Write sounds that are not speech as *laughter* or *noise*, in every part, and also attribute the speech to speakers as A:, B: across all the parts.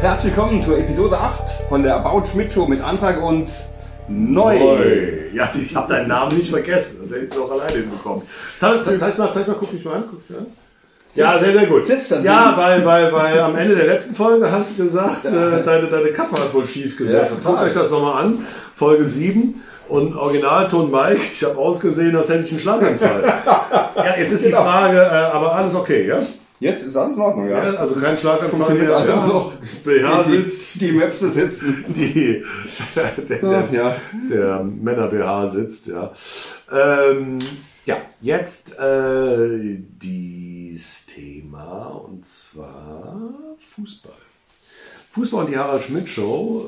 A: Herzlich willkommen zur Episode 8 von der About Schmidt Show mit Antrag und Neu.
B: Oi. Ja, ich habe deinen Namen nicht vergessen. Das hätte ich doch alleine hinbekommen. Zeig, zeig, zeig mal, zeig mal, guck mich mal an. Guck mich an. Ja, sehr, sehr gut. Ja, weil, weil, weil am Ende der letzten Folge hast du gesagt, äh, deine, deine Kappe hat wohl schief gesessen.
A: Ja.
B: Guckt euch das nochmal an. Folge 7. Und Originalton Mike, ich habe ausgesehen, als hätte ich einen Schlaganfall. *laughs* ja, jetzt ist die
A: Genau.
B: Frage, äh, aber alles okay, ja?
A: Jetzt ist alles in Ordnung, ja.
B: ja also kein Schlaganfall
A: Funktioniert
B: mehr.
A: alles
B: Ja.
A: noch.
B: BH
A: die,
B: sitzt,
A: Die Möpse sitzen.
B: die, der, der,
A: Ja.
B: der Männer-BH sitzt, ja. Ähm, ja, jetzt äh, dieses Thema und zwar Fußball. Fußball und die Harald Schmidt Show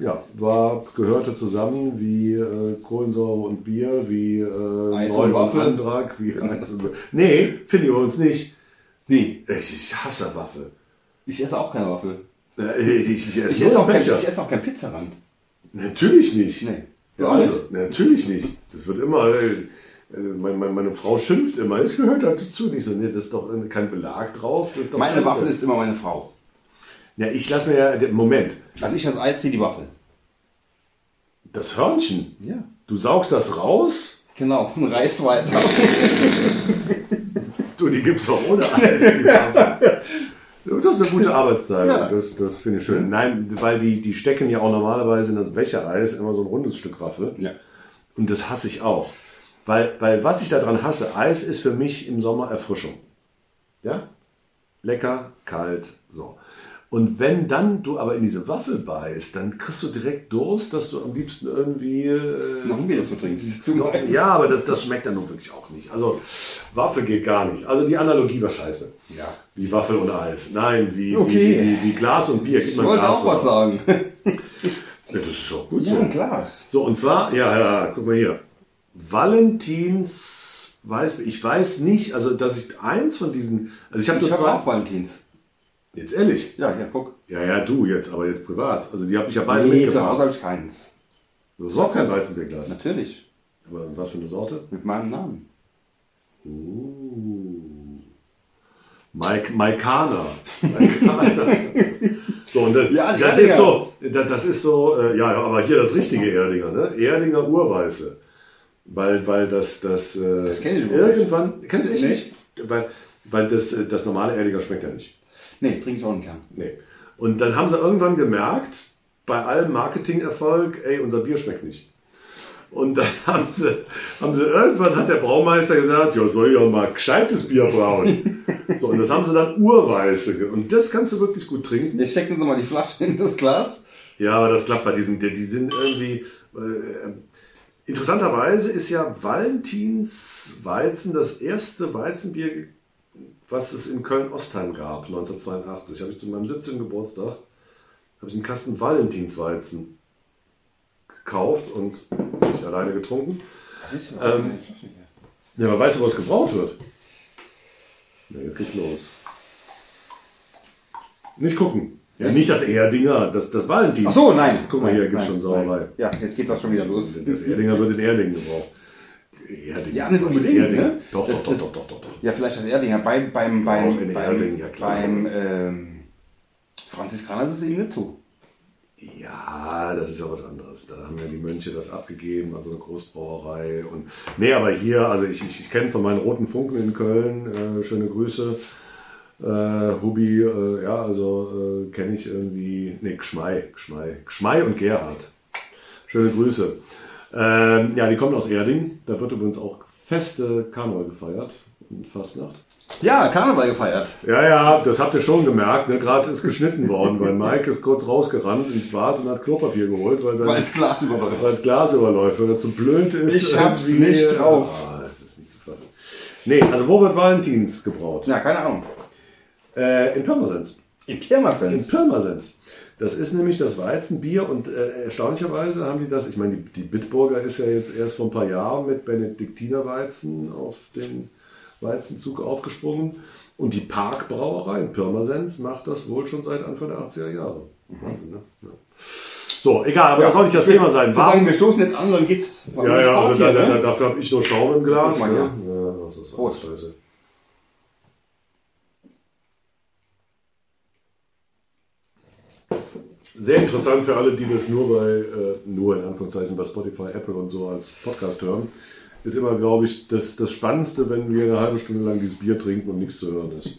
B: äh, ja, war, gehörte zusammen wie äh, Kohlensäure und Bier, wie äh,
A: Eis und Waffel.
B: Antrag, wie Eis und Nee, finden wir uns nicht.
A: Wie?
B: Ich, ich hasse Waffel.
A: Ich esse auch keine Waffel.
B: Ich, ich, ich esse
A: Ich esse auch, kein, ich esse auch kein Pizzarand.
B: Natürlich nicht.
A: Nee.
B: Ja, also, natürlich nicht. Das wird immer, äh, äh, meine, meine, meine Frau schimpft immer, ich gehört dazu nicht so, nee, das ist doch äh, kein Belag drauf. Das
A: Meine
B: scheiße.
A: Waffel ist immer meine Frau.
B: Ja, ich lasse mir ja, Moment,
A: Also ich als Eis die Waffel.
B: das Hörnchen,
A: Ja.
B: du saugst das raus,
A: Genau, *laughs* und reißt weiter. *laughs*
B: du, die gibt's auch ohne Eis. Das ist eine gute Arbeitsteilung,
A: Ja.
B: das, das finde ich schön. Nein, weil die, die stecken ja auch normalerweise in das Bechereis immer so ein rundes Stück Waffel.
A: Ja.
B: Und das hasse ich auch. Weil, weil was ich daran hasse, Eis ist für mich im Sommer Erfrischung. Ja? Lecker, kalt, so. Und wenn dann du aber in diese Waffel beißt, dann kriegst du direkt Durst, dass du am liebsten irgendwie. Äh,
A: Noch ein Bier dazu trinkst. *laughs* Zum Eis.
B: ja, aber das, das schmeckt dann nun wirklich auch nicht. Also Waffel geht gar nicht. Also die Analogie war scheiße.
A: Ja.
B: Wie Waffel und Eis. Nein, wie,
A: Okay.
B: wie, wie, wie Glas und Bier. Gib
A: Ich wollte
B: Glas
A: auch was sagen. *laughs*
B: Ja, das ist auch gut
A: Ja,
B: so.
A: ein Glas.
B: So, und zwar, ja, ja, guck mal hier. Valentins weiß, ich weiß nicht, also dass ich eins von diesen, also ich habe
A: Ich
B: nur
A: habe
B: zwei.
A: auch Valentins.
B: Jetzt ehrlich?
A: Ja, hier, guck.
B: Ja, ja, du jetzt, aber jetzt privat. Also die habe ich ja beide
A: Nee, zu Hause
B: mitgebracht.
A: habe ich keins.
B: Du hast auch kein Weizenbierglas.
A: Natürlich.
B: Aber was für eine Sorte?
A: Mit meinem Namen.
B: Mike, Maikana. Maikana. *laughs* so, und das,
A: Ja,
B: das ist so, das, das ist so, äh, ja, ja, aber hier das richtige Erdinger, ne? Erdinger Urweiße. Weil, weil das, das, äh,
A: Das kenn ich
B: irgendwann, kennst du echt nicht? Weil, weil das, äh, das normale Erdinger schmeckt ja nicht.
A: Nee, trinke ich auch nicht gern.
B: Nee. Und dann haben sie irgendwann gemerkt, bei allem Marketingerfolg, ey, unser Bier schmeckt nicht. Und dann *laughs* haben sie, haben sie irgendwann hat der Braumeister gesagt, ja, soll ja mal gescheites Bier brauen. *laughs* so, und das haben sie dann Urweiße. Und das kannst du wirklich gut trinken.
A: Jetzt stecken Sie mal die Flasche in das Glas.
B: Ja, aber das klappt bei diesen, die, die sind irgendwie. Äh, interessanterweise ist ja Valentins Weizen das erste Weizenbier, was es in Köln-Ostheim gab, 1982. Habe ich zu meinem 17. Geburtstag habe ich einen Kasten Valentinsweizen gekauft und nicht alleine getrunken. Ähm, Ja, aber weißt du, was gebraut wird? Ja, jetzt geht's los. Nicht gucken. Ja, nicht das Erdinger, das, das Valentin.
A: Ach so, nein.
B: Guck mal,
A: Nein,
B: hier gibt's
A: nein,
B: schon Sauerei.
A: nein. Ja, jetzt geht das schon wieder los.
B: Das Erdinger wird in Erding gebraucht. Erding.
A: Ja, nicht unbedingt,
B: Erding.
A: ne?
B: Doch,
A: Das-
B: doch,
A: das-
B: doch, doch, doch, doch.
A: Ja, vielleicht das Erdinger. Beim, beim, beim, beim,
B: Erding, ja, klar.
A: beim ähm, Franziskaner ist es eben nicht so.
B: Ja, das ist ja was anderes. Da haben ja die Mönche das abgegeben, also eine Großbrauerei. Und nee, aber hier, also ich, ich, ich kenne von meinen roten Funken in Köln, äh, schöne Grüße. Äh, Hubi, äh, ja, also äh, kenne ich irgendwie, nee, Gschmei, Gschmei, Gschmei und Gerhard. Schöne Grüße. Ähm, ja, die kommen aus Erding. Da wird übrigens auch feste Karneval gefeiert Fastnacht.
A: Ja, Karneval gefeiert.
B: Ja, ja, das habt ihr schon gemerkt. Ne? Gerade ist geschnitten worden, weil Mike ist kurz rausgerannt ins Bad und hat Klopapier geholt, weil sein
A: Weil das Glas überläuft.
B: weil das Glas überläuft, weil er zu blöd ist.
A: Ich hab's nicht drauf.
B: Ah, das ist nicht zu fassen. Nee, also wo wird Valentins gebraut?
A: Ja, keine Ahnung.
B: Äh, in Pirmasens.
A: In
B: In
A: Pirmasens.
B: Das ist nämlich das Weizenbier und äh, erstaunlicherweise haben die das, ich meine, die, die Bitburger ist ja jetzt erst vor ein paar Jahren mit Benediktinerweizen auf den Weizenzug aufgesprungen und die Parkbrauerei in Pirmasens macht das wohl schon seit Anfang der 80er Jahre. Wahnsinn, ne? Ja. So, egal, aber das soll nicht das Thema sein.
A: Würde sagen,
B: Warum?
A: wir stoßen jetzt an, dann geht's.
B: Ja, ja, also da, da,
A: ne?
B: dafür habe ich nur Schaum im Glas.
A: Mal
B: ne? Ja, das ist
A: Prost.
B: scheiße. Sehr interessant für alle, die das nur bei, äh, nur in Anführungszeichen bei Spotify, Apple und so als Podcast hören, ist immer, glaube ich, das, das Spannendste, wenn wir eine halbe Stunde lang dieses Bier trinken und nichts zu hören ist.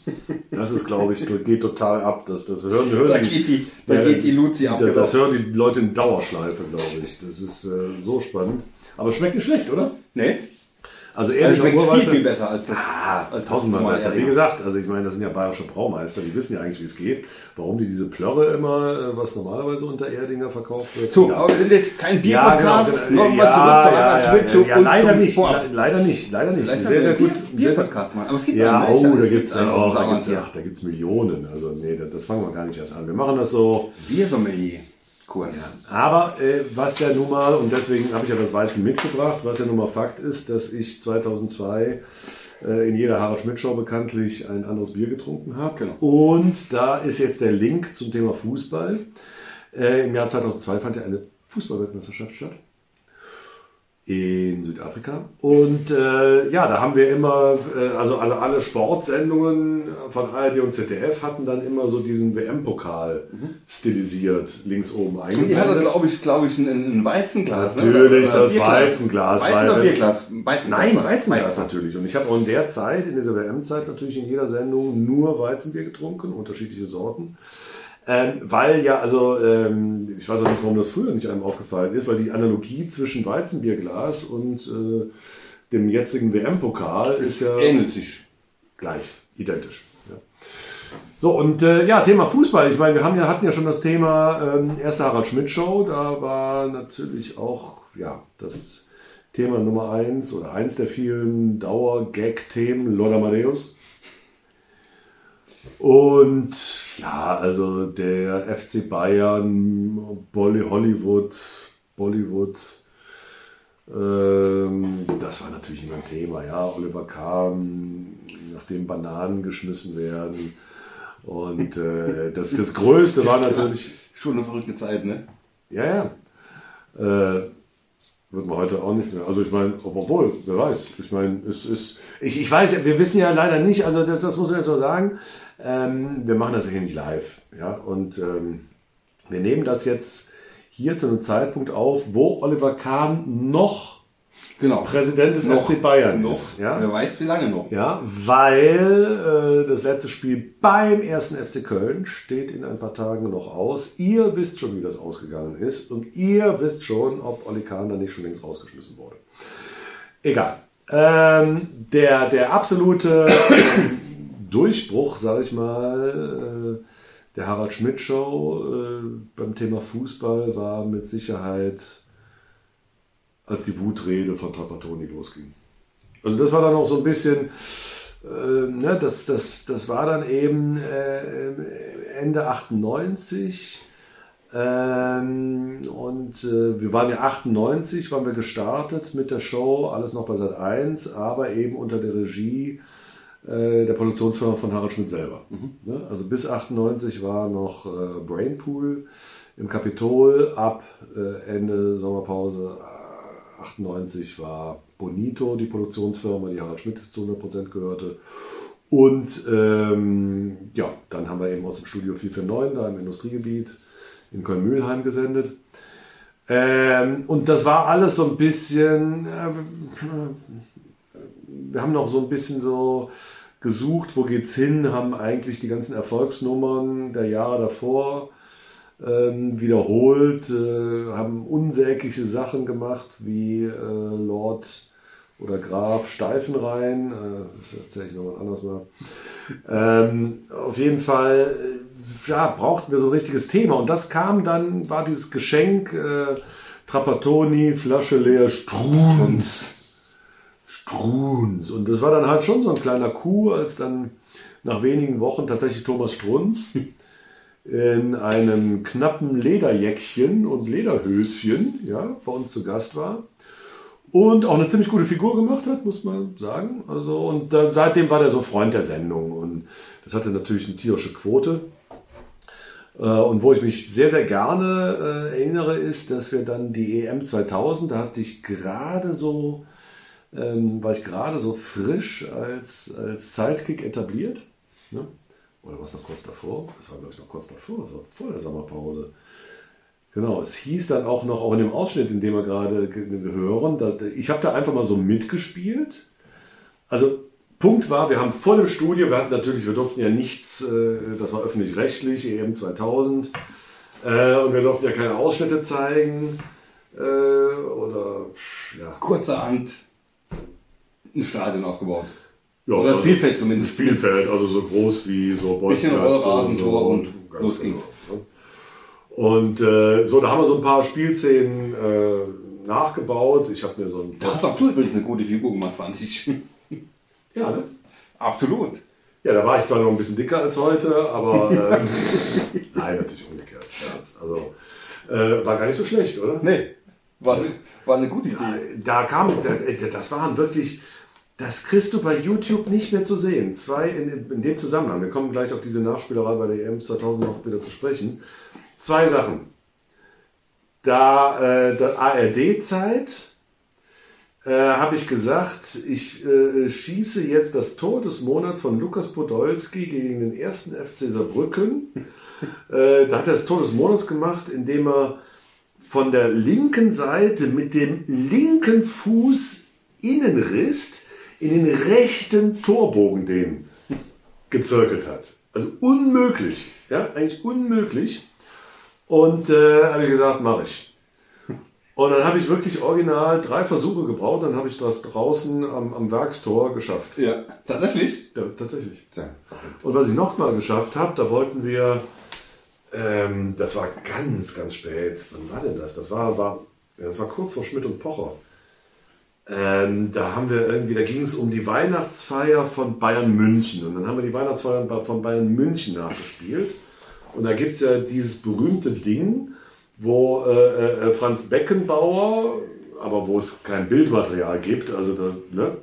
B: Das ist, glaube ich, geht total ab. Das, das hören, hören
A: da geht die, da geht die Luzi ab.
B: Das, das hören die Leute in Dauerschleife, glaube ich. Das ist äh, so spannend. Aber schmeckt nicht schlecht, oder?
A: Nee.
B: Also ehrlich,
A: schmeckt viel, viel besser als das.
B: Ah, als tausendmal das besser. Wie gesagt, also ich meine, das sind ja bayerische Braumeister, die wissen ja eigentlich, wie es geht. Warum die diese Plörre immer, äh, was normalerweise unter Erdinger verkauft wird.
A: So, ja. aber wir sind jetzt kein Bierpodcast.
B: Ja, genau. Nochmal ja, zurück zu ja, ja, ja, leider nicht, leider nicht, leider nicht.
A: Vielleicht
B: sehr, sehr gut.
A: Bierpodcast machen. Aber es gibt
B: ja, oh, da gibt es dann auch, da gibt, ja, da gibt's Millionen. Also nee, das, das fangen wir gar nicht erst an. Wir machen das so.
A: Biersommelier. Kurs.
B: Ja. Aber äh, was ja nun mal, und deswegen habe ich ja das Weizen mitgebracht, was ja nun mal Fakt ist, dass ich 2002 äh, in jeder Harald Schmidt Show bekanntlich ein anderes Bier getrunken habe. Genau. Und da ist jetzt der Link zum Thema Fußball. Äh, Im Jahr 2002 fand ja eine Fußballweltmeisterschaft statt in Südafrika. Und äh, ja, da haben wir immer, äh, also, also alle Sportsendungen von ARD und ZDF hatten dann immer so diesen WM-Pokal mhm. stilisiert, links oben
A: eingeblendet. Und die hatte, glaube ich, glaube ich, ein, ein Weizenglas.
B: Ne? Natürlich, ne? das Bierglas. Weizenglas.
A: Weizen oder Bierglas?
B: Weizenglas. Nein, Weizenglas Weizen. natürlich. Und ich habe auch in der Zeit, in dieser WM-Zeit natürlich in jeder Sendung nur Weizenbier getrunken, unterschiedliche Sorten. Ähm, weil ja, also ähm, ich weiß auch nicht, warum das früher nicht einem aufgefallen ist, weil die Analogie zwischen Weizenbierglas und äh, dem jetzigen WM-Pokal ist ja
A: ähnelt sich
B: gleich, identisch. Ja. So, und äh, ja, Thema Fußball. Ich meine, wir haben ja, hatten ja schon das Thema ähm, erste Harald Schmidt Show. Da war natürlich auch ja, das Thema Nummer eins oder eins der vielen Dauer-Gag-Themen Lord Amadeus. Und ja, also der FC Bayern, Bolly Hollywood, Bollywood, ähm, das war natürlich immer ein Thema. Ja, Oliver Kahn, nachdem Bananen geschmissen werden. Und äh, das, das Größte war natürlich.
A: Schon eine verrückte Zeit, ne?
B: Ja, ja. Äh, wird man heute auch nicht mehr. Also ich meine, obwohl, wer weiß. Ich meine, es ist. Ich, ich weiß, wir wissen ja leider nicht, also das, das muss man jetzt mal sagen. Ähm, wir machen das ja hier nicht live. Ja? Und ähm, wir nehmen das jetzt hier zu einem Zeitpunkt auf, wo Oliver Kahn noch genau. Präsident des noch, FC Bayern
A: noch.
B: ist.
A: Ja? Wer weiß, wie lange noch.
B: Ja, weil äh, das letzte Spiel beim ersten FC Köln steht in ein paar Tagen noch aus. Ihr wisst schon, wie das ausgegangen ist und ihr wisst schon, ob Oli Kahn da nicht schon längst rausgeschmissen wurde. Egal. Ähm, der, der absolute Durchbruch, sage ich mal, äh, der Harald Schmidt Show äh, beim Thema Fußball war mit Sicherheit, als die Wutrede von Trapattoni losging. Also das war dann auch so ein bisschen, äh, ne, das, das, das war dann eben Ende 98 ähm, und äh, wir waren ja 98, waren wir gestartet mit der Show, alles noch bei Sat 1, aber eben unter der Regie der Produktionsfirma von Harald Schmidt selber. Mhm. Ne? Also bis 98 war noch äh, Brainpool im Kapitol, ab äh, Ende Sommerpause 98 war Bonito die Produktionsfirma, die Harald Schmidt zu 100% gehörte. Und ähm, ja, dann haben wir eben aus dem Studio 449 da im Industriegebiet in Köln-Mühlheim gesendet. Ähm, und das war alles so ein bisschen, äh, wir haben noch so ein bisschen so gesucht, wo geht's hin, haben eigentlich die ganzen Erfolgsnummern der Jahre davor ähm, wiederholt, äh, haben unsägliche Sachen gemacht wie äh, Lord oder Graf Steifenrhein, äh, das erzähle ich nochmal anders mal. Ähm, auf jeden Fall, äh, ja, brauchten wir so ein richtiges Thema und das kam dann, war dieses Geschenk, äh, Trapattoni, Flasche leer, Strunz. Strunz. Und das war dann halt schon so ein kleiner Coup, als dann nach wenigen Wochen tatsächlich Thomas Strunz *laughs* in einem knappen Lederjäckchen und Lederhöschen ja, bei uns zu Gast war. Und auch eine ziemlich gute Figur gemacht hat, muss man sagen. Also, und äh, seitdem war der so Freund der Sendung. Und das hatte natürlich eine tierische Quote. Äh, und wo ich mich sehr, sehr gerne äh, erinnere, ist, dass wir dann die EM 2000, da hatte ich gerade so ähm, war ich gerade so frisch als, als Sidekick etabliert. Ne? Oder was noch kurz davor? Das war, glaube ich, noch kurz davor, das vor der Sommerpause. Genau, es hieß dann auch noch, auch in dem Ausschnitt, in dem wir gerade ge- hören, da, ich habe da einfach mal so mitgespielt. Also Punkt war, wir haben vor dem Studio, wir hatten natürlich, wir durften ja nichts, äh, das war öffentlich-rechtlich, EM 2000, äh, und wir durften ja keine Ausschnitte zeigen äh, oder ja.
A: Kurzerhand ein Stadion aufgebaut.
B: ja
A: Oder
B: also
A: Spielfeld
B: Ein
A: zumindest.
B: Spielfeld, also so groß wie so
A: Bisschen
B: Bolzplatz
A: Rollrasentor und
B: ganz
A: los ging's.
B: genau, ne? Und äh, so, da haben wir so ein paar Spielszenen äh, nachgebaut. Ich habe mir so ein
A: Da hast auch du übrigens eine gute Figur gemacht, fand ich.
B: ja, ne?
A: Absolut.
B: Ja, da war ich zwar noch ein bisschen dicker als heute, aber ähm, *laughs* nein, natürlich umgekehrt. Scherz. Also äh, war gar nicht so schlecht, oder?
A: Nee, war, eine- war eine gute Idee.
B: Ja, da kam, da- das waren wirklich, das kriegst du bei YouTube nicht mehr zu sehen. Zwei in, in dem Zusammenhang. Wir kommen gleich auf diese Nachspielerei bei der EM 2000 noch wieder zu sprechen. Zwei Sachen. Da äh, der ARD-Zeit äh, habe ich gesagt, ich äh, schieße jetzt das Tor des Monats von Lukas Podolski gegen den ersten FC Saarbrücken. äh, da hat er das Tor des Monats gemacht, indem er von der linken Seite mit dem linken Fuß Innenriss in den rechten Torbogen den gezirkelt hat. Also unmöglich. Ja, eigentlich unmöglich. Und äh, habe ich gesagt, mache ich. Und dann habe ich wirklich original drei Versuche gebraucht, dann habe ich das draußen am, am Werkstor geschafft.
A: Ja, tatsächlich?
B: Ja, tatsächlich.
A: Ja.
B: Und was ich noch mal geschafft habe, da wollten wir, ähm, das war ganz, ganz spät. Wann war denn das? Das war, war, ja, das war kurz vor Schmidt und Pocher. Ähm, da haben wir irgendwie, da ging es um die Weihnachtsfeier von Bayern München. Und dann haben wir die Weihnachtsfeier von Bayern München nachgespielt. Und da gibt es ja dieses berühmte Ding, wo äh, äh, Franz Beckenbauer, aber wo es kein Bildmaterial gibt, also da, ne,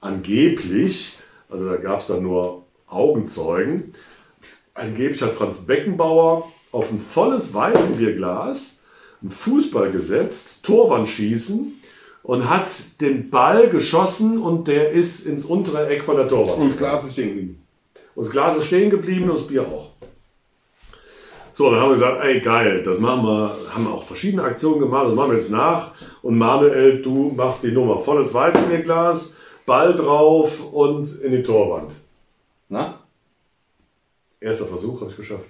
B: angeblich, also da gab es dann nur Augenzeugen, angeblich hat Franz Beckenbauer auf ein volles Weizenbierglas einen Fußball gesetzt, Torwand schießen und hat den Ball geschossen und der ist ins untere Eck von der Torwand.
A: Und das Glas ist stehen geblieben.
B: Und das Glas ist stehen geblieben und das Bier auch. So, dann haben wir gesagt, ey geil, das machen wir, haben auch verschiedene Aktionen gemacht, das machen wir jetzt nach. Und Manuel, du machst die Nummer. Volles Weizenbierglas, Ball drauf und in die Torwand.
A: Na?
B: Erster Versuch, habe ich geschafft.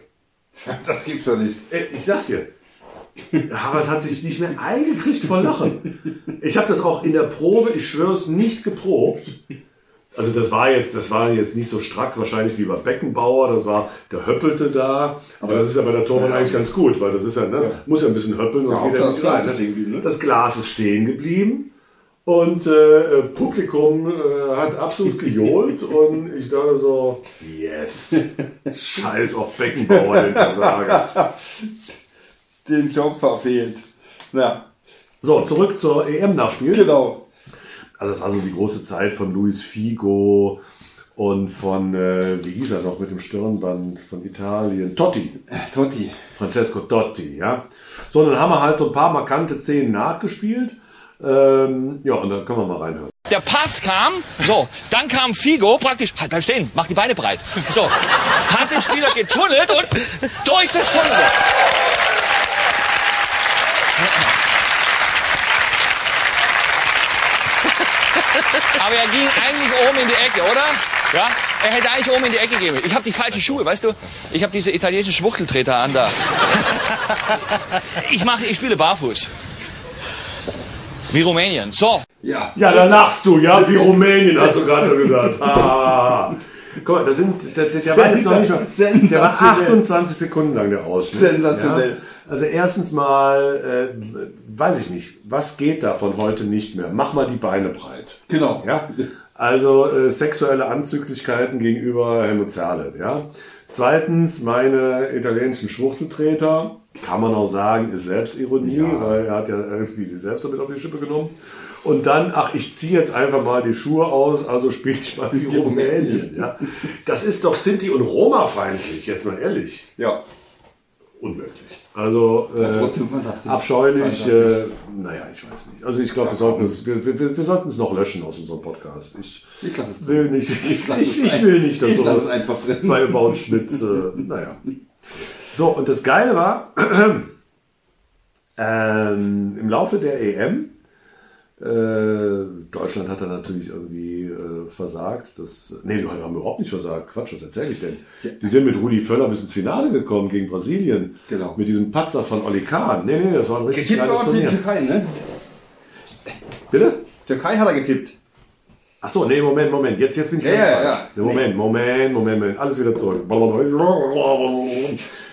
B: *laughs*
A: Das gibt's doch nicht.
B: Ey, Ich sag's dir. Harald hat sich nicht mehr eingekriegt vor Lachen. Ich habe das auch in der Probe, ich schwör's, nicht geprobt. Also das war jetzt, das war jetzt nicht so strack wahrscheinlich wie bei Beckenbauer, das war, der höppelte da. Aber das ist ja bei der Torwand
A: Ja.
B: eigentlich ganz gut, weil das ist ja, ne,
A: Ja.
B: muss ja ein bisschen höppeln, sonst
A: Ja,
B: geht
A: Hauptsache
B: nicht
A: das Glas
B: rein.
A: ist stehen geblieben, ne?
B: Das Glas ist stehen geblieben und äh, äh, Publikum äh, hat absolut gejohlt *laughs* und ich dachte so, yes, *laughs* scheiß auf Beckenbauer, den Versager. *laughs*
A: Den Job verfehlt. Ja,
B: So, zurück zur EM-Nachspiel.
A: genau.
B: Also das war so die große Zeit von Luis Figo und von, äh, wie hieß er noch mit dem Stirnband von Italien, Totti,
A: Totti.
B: Francesco Totti, ja. So, und dann haben wir halt so ein paar markante Szenen nachgespielt. Ähm, ja, und dann können wir mal reinhören.
C: Der Pass kam, so, dann kam Figo, praktisch, halt, bleib stehen, mach die Beine breit. So, hat den Spieler getunnelt und durch das Tunnel. Aber er ging eigentlich oben in die Ecke, oder? Ja, er hätte eigentlich oben in die Ecke gehen. Ich habe die falschen Schuhe, weißt du? Ich habe diese italienischen Schwuchteltreter an da. Ich mache, ich spiele barfuß. Wie Rumänien. So,
A: Ja.
B: Ja, da lachst du, ja, wie Rumänien, hast du gerade gesagt. Ah. Guck mal, da sind, der, der, der war jetzt noch nicht mal, der war
A: Sensationell.
B: 28 Sekunden lang, der Ausschnitt.
A: Sensationell.
B: Ja? Also erstens mal, äh, weiß ich nicht, was geht davon heute nicht mehr? Mach mal die Beine breit.
A: Genau.
B: Ja? Also äh, sexuelle Anzüglichkeiten gegenüber Helmut Zerle. Ja? Zweitens, meine italienischen Schwuchteltreter, kann man auch sagen, ist Selbstironie,
A: Ja.
B: weil er hat ja irgendwie sich selbst damit auf die Schippe genommen. Und dann, ach, ich ziehe jetzt einfach mal die Schuhe aus, also spiele ich mal wie Rumänien. Ja? Das ist doch Sinti- und Roma-feindlich, jetzt mal ehrlich.
A: Ja.
B: Unmöglich. Also äh, abscheulich. Äh, naja, ich weiß nicht. Also ich glaube, wir sollten es, wir, wir, wir sollten es noch löschen aus unserem Podcast. Ich
A: Ich
B: will nicht, ich, ich, ich will nicht, dass sowas
A: einfach drin.
B: bei About Schmidt, äh, naja. So, und das Geile war, *clears throat* Ähm, Im Laufe der EM, Deutschland hat da natürlich irgendwie äh, versagt. Das, nee, die haben überhaupt nicht versagt. Quatsch, was erzähle ich denn? Die sind mit Rudi Völler bis ins Finale gekommen gegen Brasilien.
A: Genau.
B: Mit diesem Patzer von Oli Kahn. Nee, nee, das war ein richtig
A: Getippt
B: geiles Turnier.
A: Türkei, ne?
B: Bitte?
A: Türkei hat er getippt.
B: Ach so, nee, Moment, Moment. Jetzt, jetzt bin ich
A: Ja,
B: ganz
A: ja,
B: falsch.
A: ja.
B: Nee, Moment, Moment, Moment, Moment. Alles wieder zurück.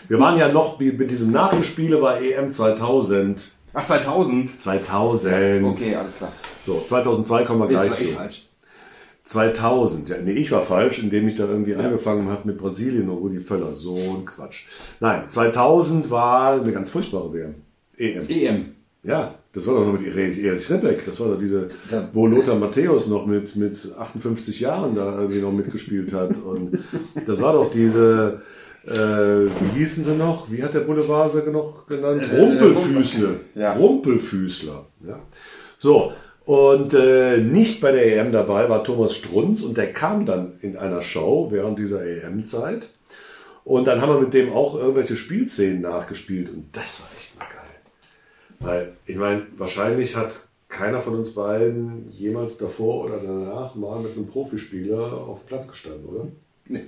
B: Wir waren ja noch mit diesem Nachgespiele bei EM 2000.
A: Ach, 2000.
B: 2000.
A: Okay, alles klar.
B: So, 2002 kommen wir
A: Jetzt
B: gleich
A: war ich
B: zu.
A: falsch.
B: 2000. Ja, nee, ich war falsch, indem ich da irgendwie angefangen habe mit Brasilien und Rudi Völler. So ein Quatsch. Nein, 2000 war eine ganz furchtbare WM. EM.
A: EM.
B: Ja, das war doch noch mit Erich, Ribbeck. Das war doch diese, wo Lothar Matthäus noch mit, mit 58 Jahren da irgendwie noch mitgespielt hat. Und das war doch diese, äh, wie hießen sie noch? Wie hat der Boulevard sie noch genannt?
A: Äh,
B: Rumpelfüßle.
A: Ja.
B: Rumpelfüßler. Ja. So, und äh, nicht bei der EM dabei war Thomas Strunz und der kam dann in einer Show während dieser EM-Zeit. Und dann haben wir mit dem auch irgendwelche Spielszenen nachgespielt und das war echt mal geil. Weil, ich meine, wahrscheinlich hat keiner von uns beiden jemals davor oder danach mal mit einem Profispieler auf Platz gestanden, oder?
A: Nee.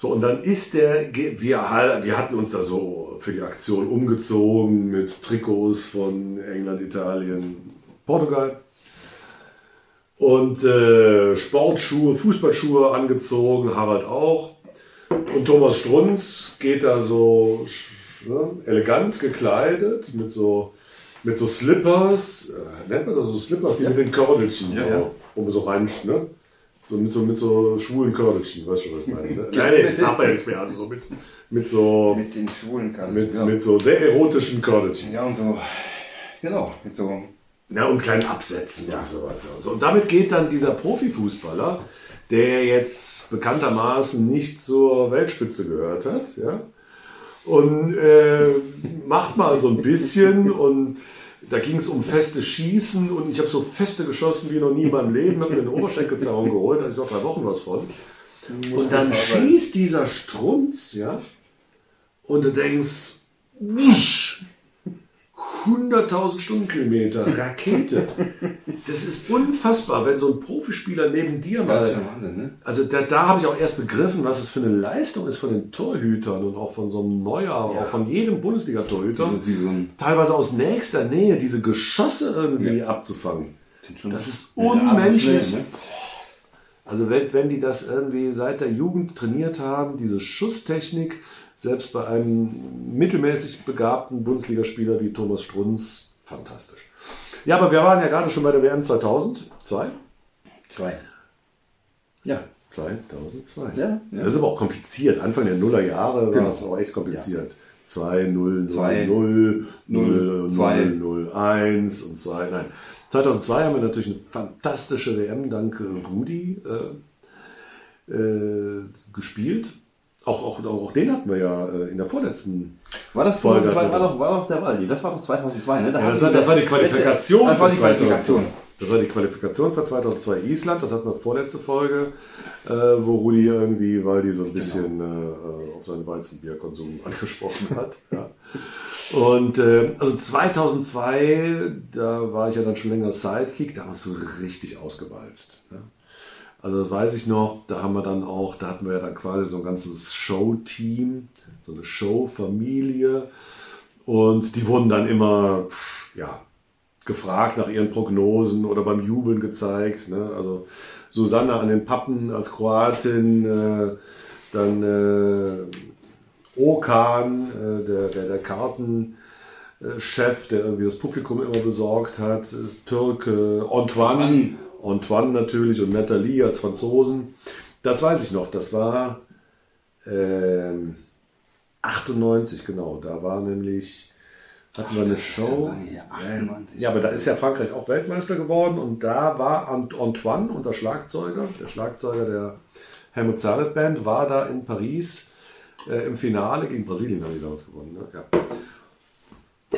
B: So, und dann ist der, wir, wir hatten uns da so für die Aktion umgezogen mit Trikots von England, Italien, Portugal. Und äh, Sportschuhe, Fußballschuhe angezogen, Harald auch. Und Thomas Strunz geht da so ne, elegant gekleidet mit so, mit so Slippers, äh, nennt man das so Slippers, die mit den Kördelchen,
A: Ja,
B: so,
A: ja.
B: wo man so rein, ne? So mit so, mit so schwulen Kördelchen, weißt du, was ich meine? Ne?
A: Ja, *laughs*
B: Nein, nee, das hat man ja nicht mehr, also so mit, mit so,
A: Mit den schwulen kann
B: mit,
A: ja.
B: mit so sehr erotischen Kördelchen.
A: ja, und so. Genau, mit so.
B: Ja, und kleinen Absätzen und sowas. ja. So, und damit geht dann dieser Profifußballer, der jetzt bekanntermaßen nicht zur Weltspitze gehört hat, ja, und äh, macht mal so ein bisschen *laughs* und da ging es um feste Schießen und ich habe so feste geschossen wie noch nie in meinem Leben, habe mir eine Oberschenkelzerrung geholt, da hatte ich noch drei Wochen was von. Und dann schießt dieser Strunz, ja, und du denkst, wusch, 100.000 Stundenkilometer, Rakete. Das ist unfassbar, wenn so ein Profispieler neben dir
A: Das ist
B: mal.
A: ja Wahnsinn, ne?
B: Also da, da habe ich auch erst begriffen, was es für eine Leistung ist von den Torhütern und auch von so einem Neuer, auch von jedem Bundesliga-Torhüter.
A: So.
B: Teilweise aus nächster Nähe diese Geschosse irgendwie abzufangen.
A: sind schon-
B: Das ist
A: Ja, also
B: unmenschlich.
A: schnell, ne?
B: Also wenn, wenn die das irgendwie seit der Jugend trainiert haben, diese Schusstechnik, selbst bei einem mittelmäßig begabten Bundesligaspieler wie Thomas Strunz, fantastisch. Ja, aber wir waren ja gerade schon bei der WM 2000. Zwei?
A: Zwei. Ja.
B: 2002.
A: Ja, ja.
B: Das ist aber auch kompliziert. Anfang der Nullerjahre war
A: Genau.
B: es auch echt kompliziert. 2, 0, 0,
A: Zwei,
B: 0, 0, 0,
A: zwei.
B: 0, 1 und 2. Nein. 2002 haben wir natürlich eine fantastische WM dank äh, Rudi äh, äh, gespielt. Auch, auch, auch den hatten wir ja äh, in der vorletzten.
A: War das
B: Folge
A: 2002,
B: hatten
A: war
B: wir.
A: doch, war doch der Waldi, das war doch 2002, ne? Da
B: Ja, das, war, das war die Qualifikation.
A: Das war die
B: für 2002.
A: Qualifikation.
B: Das war die Qualifikation für 2002 Island. Das hatten wir vorletzte Folge, äh, wo Rudi irgendwie, weil die so ein bisschen
A: Genau.
B: äh, auf seinen Weizenbierkonsum *laughs* angesprochen hat. Ja. Und äh, also 2002, da war ich ja dann schon länger Sidekick, da es so richtig ausgewalzt. Ja. Also das weiß ich noch, da haben wir dann auch, da hatten wir ja dann quasi so ein ganzes Show-Team, so eine Show-Familie. Und die wurden dann immer, ja, gefragt nach ihren Prognosen oder beim Jubeln gezeigt. Ne? Also Susanne an den Pappen als Kroatin, äh, dann äh, Okan, äh, der, der, der Kartenchef, der irgendwie das Publikum immer besorgt hat, Türke, Antoine, Antoine natürlich und Nathalie als Franzosen. Das weiß ich noch, das war ähm, 98, genau. Da war nämlich, hatten wir eine Show.
A: her, 98.
B: Ja, aber da ist ja Frankreich auch Weltmeister geworden und da war Ant- Antoine, unser Schlagzeuger, der Schlagzeuger der Helmut Zahlet Band, war da in Paris äh, im Finale gegen Brasilien haben die damals gewonnen. Ne? Ja.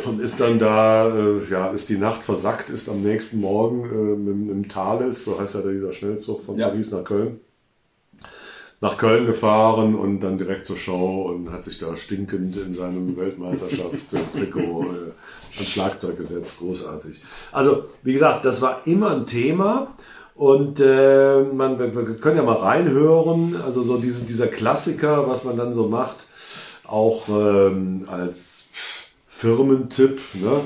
B: Und ist dann da, äh, ja, ist die Nacht versackt, ist am nächsten Morgen äh, mit, dem Thales, so heißt ja dieser Schnellzug von
A: Ja.
B: Paris nach Köln, nach Köln gefahren und dann direkt zur Show und hat sich da stinkend in seinem *laughs* Weltmeisterschaft-Trikot äh, ans Schlagzeug gesetzt. Großartig. Also, wie gesagt, das war immer ein Thema. Und äh, man, wir, wir können ja mal reinhören, also so diese, dieser Klassiker, was man dann so macht, auch ähm, als Firmentipp, ne?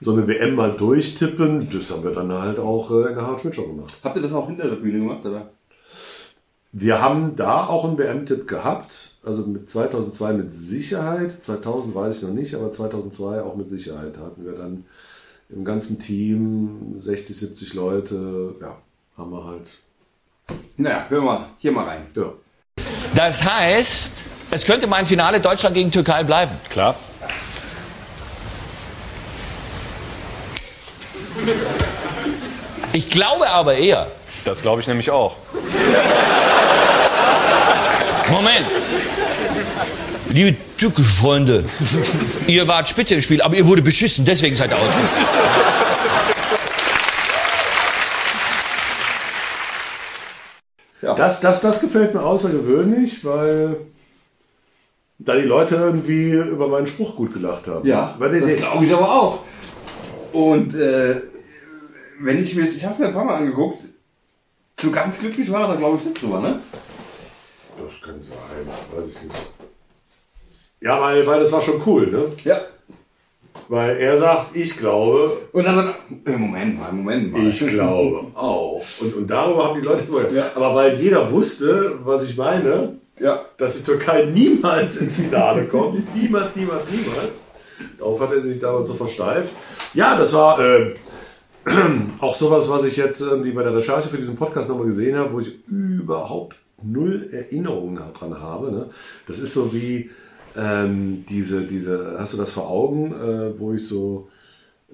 B: so eine WM mal durchtippen, das haben wir dann halt auch äh, in der Harald Schmidt Show gemacht.
A: Habt ihr das auch hinter der Bühne gemacht, oder?
B: Wir haben da auch einen WM-Tipp gehabt, also mit 2002 mit Sicherheit, 2000 weiß ich noch nicht, aber 2002 auch mit Sicherheit hatten wir dann im ganzen Team 60, 70 Leute, ja, haben wir halt,
A: Naja, hören wir hier mal rein.
B: ja.
C: Das heißt, es könnte mal ein Finale Deutschland gegen Türkei bleiben.
D: Klar.
C: Ich glaube aber eher.
D: Das glaube ich nämlich auch.
C: Moment. Liebe türkische Freunde, ihr wart spitze im Spiel, aber ihr wurde beschissen, deswegen seid ihr ausgeschieden.
B: Das, das, das gefällt mir außergewöhnlich, weil da die Leute irgendwie über meinen Spruch gut gelacht haben.
A: Ja,
B: weil
A: das glaube ich aber auch. Und äh, wenn ich mir ich habe mir ein paar Mal angeguckt, so ganz glücklich war er da glaube ich nicht drüber, ne?
B: das kann sein, weiß ich nicht. Ja, weil, weil das war schon cool, ne?
A: Ja.
B: Weil er sagt, ich glaube,
A: Und dann, hat er- äh, Moment mal, Moment mal.
B: ich glaube *laughs* auch. Und, und darüber haben die Leute.
A: Ja.
B: Aber weil jeder wusste, was ich meine,
A: Ja.
B: dass die Türkei niemals ins Finale kommt. niemals, niemals, niemals. Darauf hat er sich damals so versteift. Ja, das war äh, *clears throat* auch sowas, was ich jetzt irgendwie bei der Recherche für diesen Podcast nochmal gesehen habe, wo ich überhaupt null Erinnerungen dran habe. Ne? Das ist so wie ähm, diese, diese, hast du das vor Augen, äh, wo ich so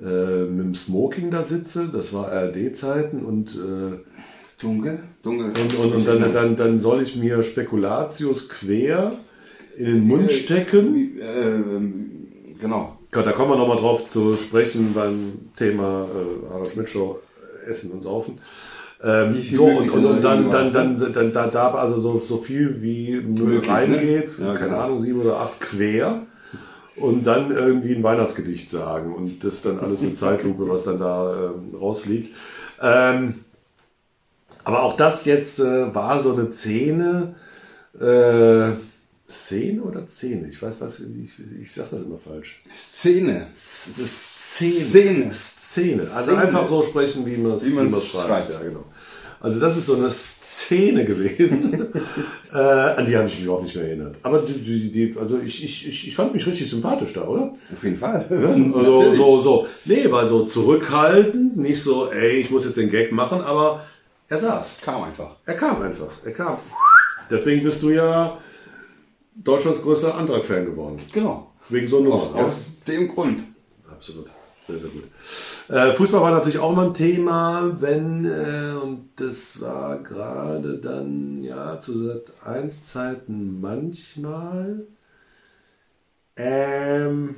B: äh, mit dem Smoking da sitze, das war RD-Zeiten und äh,
A: Dunkel? Dunkel.
B: und, und, und dann, dann, dann soll ich mir Spekulatius quer in den Mund stecken.
A: Ähm, genau.
B: Gott, da kommen wir nochmal drauf zu sprechen beim Thema äh, Harald Schmidt Show, Essen und Saufen. Ähm, so, und, und, und
A: da
B: dann, dann,
A: überhaupt,
B: dann, dann, da darf also so, so viel wie Müll
A: Möglich, ne?
B: reingeht,
A: Ja,
B: keine
A: genau.
B: Ahnung, sieben oder acht quer. Und dann irgendwie ein Weihnachtsgedicht sagen und das dann alles mit Zeitlupe, was dann da ähm, rausfliegt. Ähm, aber auch das jetzt äh, war so eine Szene, äh, Szene oder Szene? Ich weiß was, ich, ich sag das immer falsch.
A: Szene.
B: Szene.
A: Szene.
B: Szene. Also
A: Szene.
B: einfach so sprechen, wie man es
A: Wie man's
B: wie man's schreibt.
A: schreibt.
B: Ja, genau. Also das ist so eine Szene gewesen. *laughs* äh, an die habe ich mich überhaupt nicht mehr erinnert. Aber die, die, die, also ich, ich, ich, fand mich richtig sympathisch da, oder?
A: Auf jeden Fall.
B: Also *laughs*
A: Natürlich.
B: so, so, nee, weil so zurückhaltend, nicht so, ey, ich muss jetzt den Gag machen, aber er saß.
A: Kam einfach.
B: Er kam einfach. Er kam. Deswegen bist du ja Deutschlands größter Antrag-Fan geworden.
A: Genau.
B: Wegen so einem
A: Aus, aus dem Grund.
B: Absolut. Sehr, sehr gut. Äh, Fußball war natürlich auch immer ein Thema, wenn, äh, und das war gerade dann, ja, zu Sat 1 Zeiten manchmal. Ähm,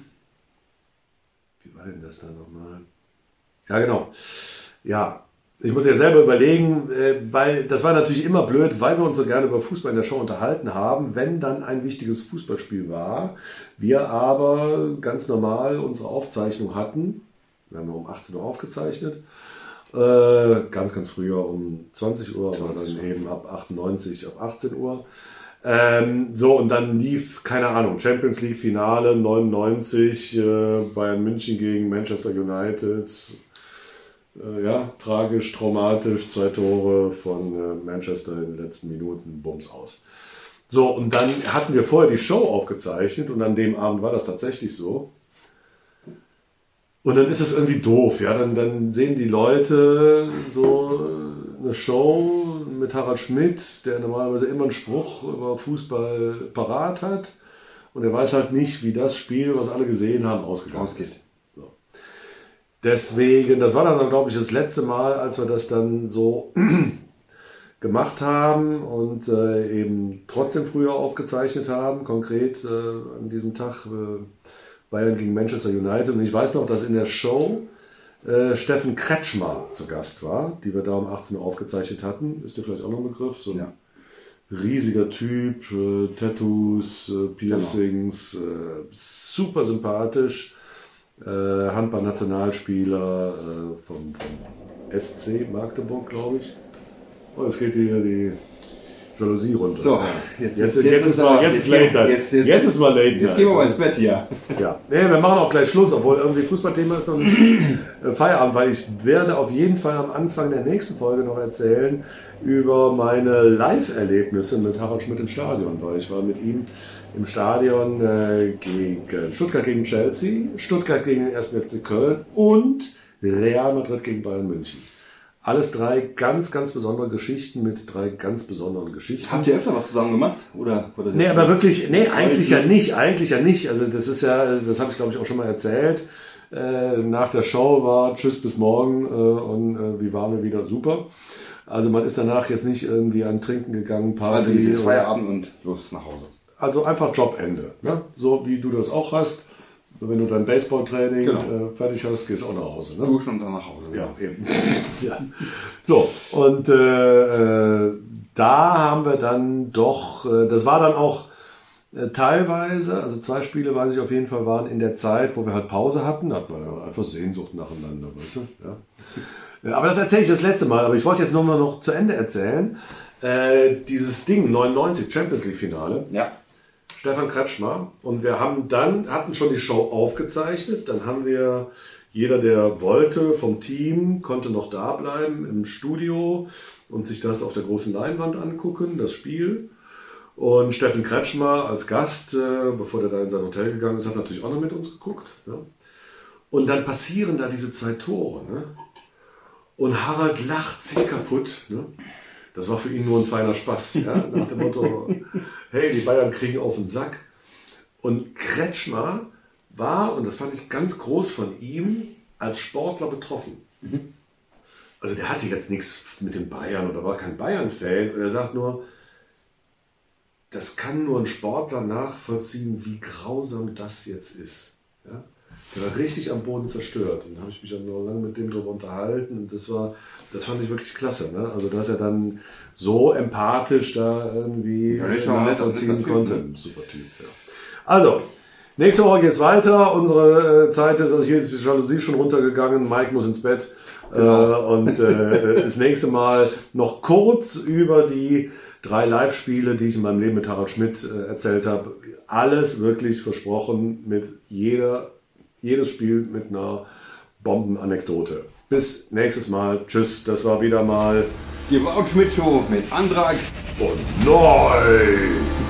B: wie war denn das dann nochmal? Ja, genau. Ja, ich muss ja selber überlegen, äh, weil das war natürlich immer blöd, weil wir uns so gerne über Fußball in der Show unterhalten haben, wenn dann ein wichtiges Fußballspiel war. Wir aber ganz normal unsere Aufzeichnung hatten. Wir haben um 18 Uhr aufgezeichnet. Äh, ganz, ganz früher um 20 Uhr, aber dann eben ab 98 auf 18 Uhr. Ähm, so, und dann lief, keine Ahnung, Champions League Finale 99, äh, Bayern München gegen Manchester United. Äh, ja, tragisch, traumatisch, zwei Tore von äh, Manchester in den letzten Minuten, Bums aus. So, und dann hatten wir vorher die Show aufgezeichnet und an dem Abend war das tatsächlich so. Und dann ist es irgendwie doof, ja. Dann, dann sehen die Leute so eine Show mit Harald Schmidt, der normalerweise immer einen Spruch über Fußball parat hat. Und er weiß halt nicht, wie das Spiel, was alle gesehen haben, ausgegangen ist. Deswegen, das war dann, glaube ich, das letzte Mal, als wir das dann so *clears throat* gemacht haben und äh, eben trotzdem früher aufgezeichnet haben, konkret äh, an diesem Tag äh, Bayern gegen Manchester United. Und ich weiß noch, dass in der Show äh, Steffen Kretschmer zu Gast war, die wir da um 18 Uhr aufgezeichnet hatten. Ist dir vielleicht auch noch ein Begriff? So ein
A: Ja.
B: riesiger Typ, äh, Tattoos, äh, Piercings,
A: Genau.
B: super sympathisch. Äh, Handball-Nationalspieler äh, vom, vom SC Magdeburg, glaube ich. Oh, jetzt geht hier die Jalousie runter.
A: So,
B: jetzt,
A: jetzt-
B: jetzt,
A: jetzt
B: jetzt,
A: ist
B: ist mal, jetzt
A: jetzt
B: ist Late Night.
A: jetzt-
B: Jetzt,
A: jetzt-
B: ist mal Late
A: Jetzt
B: Night.
A: gehen wir mal ins Bett hier.
B: Ja, nee, wir machen auch gleich Schluss, obwohl irgendwie Fußballthema ist noch nicht äh, Feierabend, weil ich werde auf jeden Fall am Anfang der nächsten Folge noch erzählen über meine Live-Erlebnisse mit Harald Schmidt im Stadion, weil ich war mit ihm im Stadion äh, gegen Stuttgart gegen Chelsea, Stuttgart gegen den 1. FC Köln und Real Madrid gegen Bayern München. Alles drei ganz, ganz besondere Geschichten mit drei ganz besonderen Geschichten.
A: Habt ihr öfter was zusammen gemacht? Oder, oder
B: Nee, aber wirklich, nee, eigentlich ja nicht, eigentlich ja nicht. Also das ist ja, das habe ich glaube ich auch schon mal erzählt. Äh, nach der Show war Tschüss bis morgen äh, und äh, wie waren wir wieder super. Also man ist danach jetzt nicht irgendwie an Trinken gegangen, Party.
A: Also dieses Feierabend und los nach Hause.
B: also einfach Jobende. Ne? So wie du das auch hast. So, wenn du dein Baseballtraining
A: Genau.
B: äh, fertig hast, gehst du auch nach Hause. Ne?
A: Duschen und dann nach Hause.
B: Ja, eben. *laughs* ja. So, und äh, äh, da haben wir dann doch, äh, das war dann auch äh, teilweise, also zwei Spiele, weiß ich auf jeden Fall, waren in der Zeit, wo wir halt Pause hatten, da hat man ja einfach Sehnsucht nacheinander, weißt du? Ja. Aber das erzähle ich das letzte Mal, aber ich wollte jetzt nochmal noch zu Ende erzählen. Äh, dieses Ding, 99, Champions League Finale.
A: Ja.
B: Stefan Kretschmer. Und wir haben dann, hatten schon die Show aufgezeichnet. Dann haben wir, jeder, der wollte vom Team, konnte noch da bleiben im Studio und sich das auf der großen Leinwand angucken, das Spiel. Und Steffen Kretschmer als Gast, äh, bevor der da in sein Hotel gegangen ist, hat natürlich auch noch mit uns geguckt. Ja. Und dann passieren da diese zwei Tore. Ne? Und Harald lacht sich kaputt. Ne? Das war für ihn nur ein feiner Spaß. Ja? Nach dem Motto, hey, die Bayern kriegen auf den Sack. Und Kretschmer war, und das fand ich ganz groß von ihm, als Sportler betroffen. Also der hatte jetzt nichts mit den Bayern oder war kein Bayern-Fan. Und er sagt nur, das kann nur ein Sportler nachvollziehen, wie grausam das jetzt ist. Ja? Der war richtig am Boden zerstört. Und da habe ich mich dann noch lange mit dem drüber unterhalten. Und das war, das fand ich wirklich klasse. Ne? Also, dass er dann so empathisch da irgendwie
A: Ja,
B: nachvollziehen
A: netter Typ,
B: konnte.
A: ne?
B: Super Typ, ja. Also, nächste Woche geht's weiter. Unsere äh, Zeit ist, also hier ist die Jalousie schon runtergegangen. Mike muss ins Bett.
A: Genau.
B: Äh, und äh, *laughs* das nächste Mal noch kurz über die drei Live-Spiele, die ich in meinem Leben mit Harald Schmidt äh, erzählt habe. Alles wirklich versprochen mit jeder, jedes Spiel mit einer Bombenanekdote. Bis nächstes Mal. Tschüss. Das war wieder mal
A: Die Wout Schmidt Show mit Antrag
B: und neu.